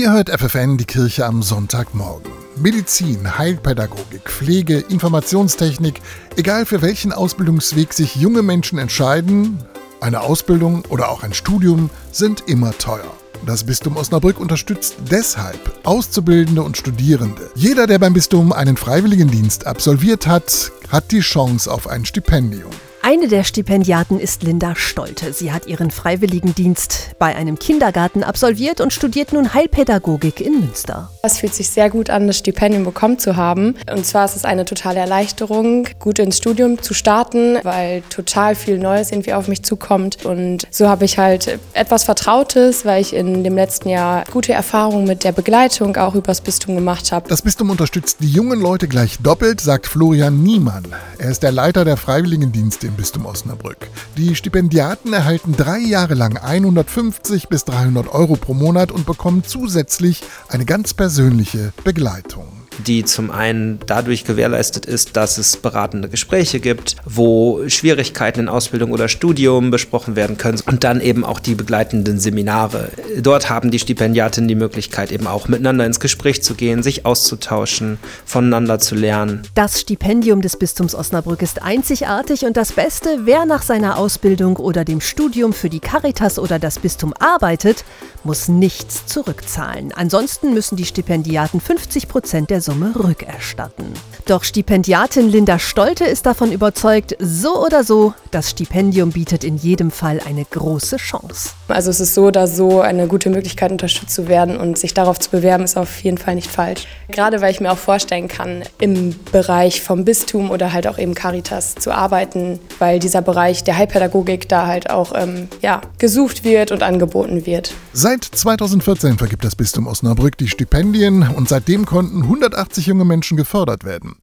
Ihr hört FFN die Kirche am Sonntagmorgen. Medizin, Heilpädagogik, Pflege, Informationstechnik, egal für welchen Ausbildungsweg sich junge Menschen entscheiden, eine Ausbildung oder auch ein Studium sind immer teuer. Das Bistum Osnabrück unterstützt deshalb Auszubildende und Studierende. Jeder, der beim Bistum einen Freiwilligendienst absolviert hat, hat die Chance auf ein Stipendium. Eine der Stipendiaten ist Linda Stolte. Sie hat ihren Freiwilligendienst bei einem Kindergarten absolviert und studiert nun Heilpädagogik in Münster. Es fühlt sich sehr gut an, das Stipendium bekommen zu haben. Und zwar ist es eine totale Erleichterung, gut ins Studium zu starten, weil total viel Neues irgendwie auf mich zukommt. Und so habe ich halt etwas Vertrautes, weil ich in dem letzten Jahr gute Erfahrungen mit der Begleitung auch übers Bistum gemacht habe. Das Bistum unterstützt die jungen Leute gleich doppelt, sagt Florian Niemann. Er ist der Leiter der Freiwilligendienste im Bistum Osnabrück. Die Stipendiaten erhalten drei Jahre lang 150 bis 300 Euro pro Monat und bekommen zusätzlich eine ganz persönliche Begleitung die zum einen dadurch gewährleistet ist, dass es beratende Gespräche gibt, wo Schwierigkeiten in Ausbildung oder Studium besprochen werden können und dann eben auch die begleitenden Seminare. Dort haben die Stipendiatinnen die Möglichkeit eben auch miteinander ins Gespräch zu gehen, sich auszutauschen, voneinander zu lernen. Das Stipendium des Bistums Osnabrück ist einzigartig und das Beste, wer nach seiner Ausbildung oder dem Studium für die Caritas oder das Bistum arbeitet, muss nichts zurückzahlen. Ansonsten müssen die Stipendiaten 50 Prozent der Summe rückerstatten. Doch Stipendiatin Linda Stolte ist davon überzeugt, so oder so, das Stipendium bietet in jedem Fall eine große Chance. Also es ist so oder so eine gute Möglichkeit, unterstützt zu werden und sich darauf zu bewerben, ist auf jeden Fall nicht falsch. Gerade weil ich mir auch vorstellen kann, im Bereich vom Bistum oder halt auch eben Caritas zu arbeiten, weil dieser Bereich der Heilpädagogik da halt auch ähm, ja, gesucht wird und angeboten wird. Seit 2014 vergibt das Bistum Osnabrück die Stipendien und seitdem konnten 180 junge Menschen gefördert werden.